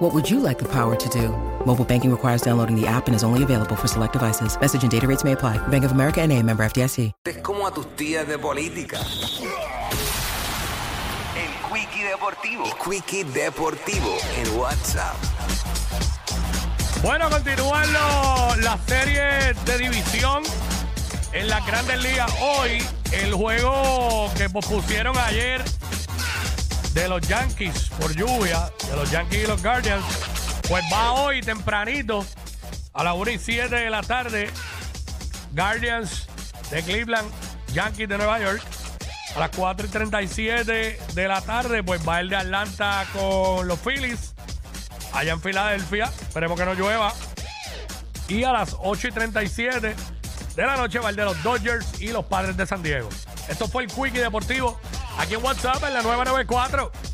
What would you like the power to do? Mobile banking requires downloading the app and is only available for select devices. Message and data rates may apply. Bank of America and a member FDIC. Es como a tus tías de política. El Quickie Deportivo. El Quickie Deportivo en WhatsApp. Bueno, continúan lo- las series de división en las grandes ligas. Hoy, el juego que pospusieron ayer de los Yankees por lluvia, de los Yankees y los Guardians, pues va hoy tempranito a las 1 y 7 de la tarde. Guardians de Cleveland, Yankees de Nueva York. A las 4 y 37 de la tarde, pues va el de Atlanta con los Phillies allá en Filadelfia. Esperemos que no llueva. Y a las 8 y 37 de la noche va el de los Dodgers y los Padres de San Diego. Esto fue el Quickie Deportivo aquí en WhatsApp en la 994.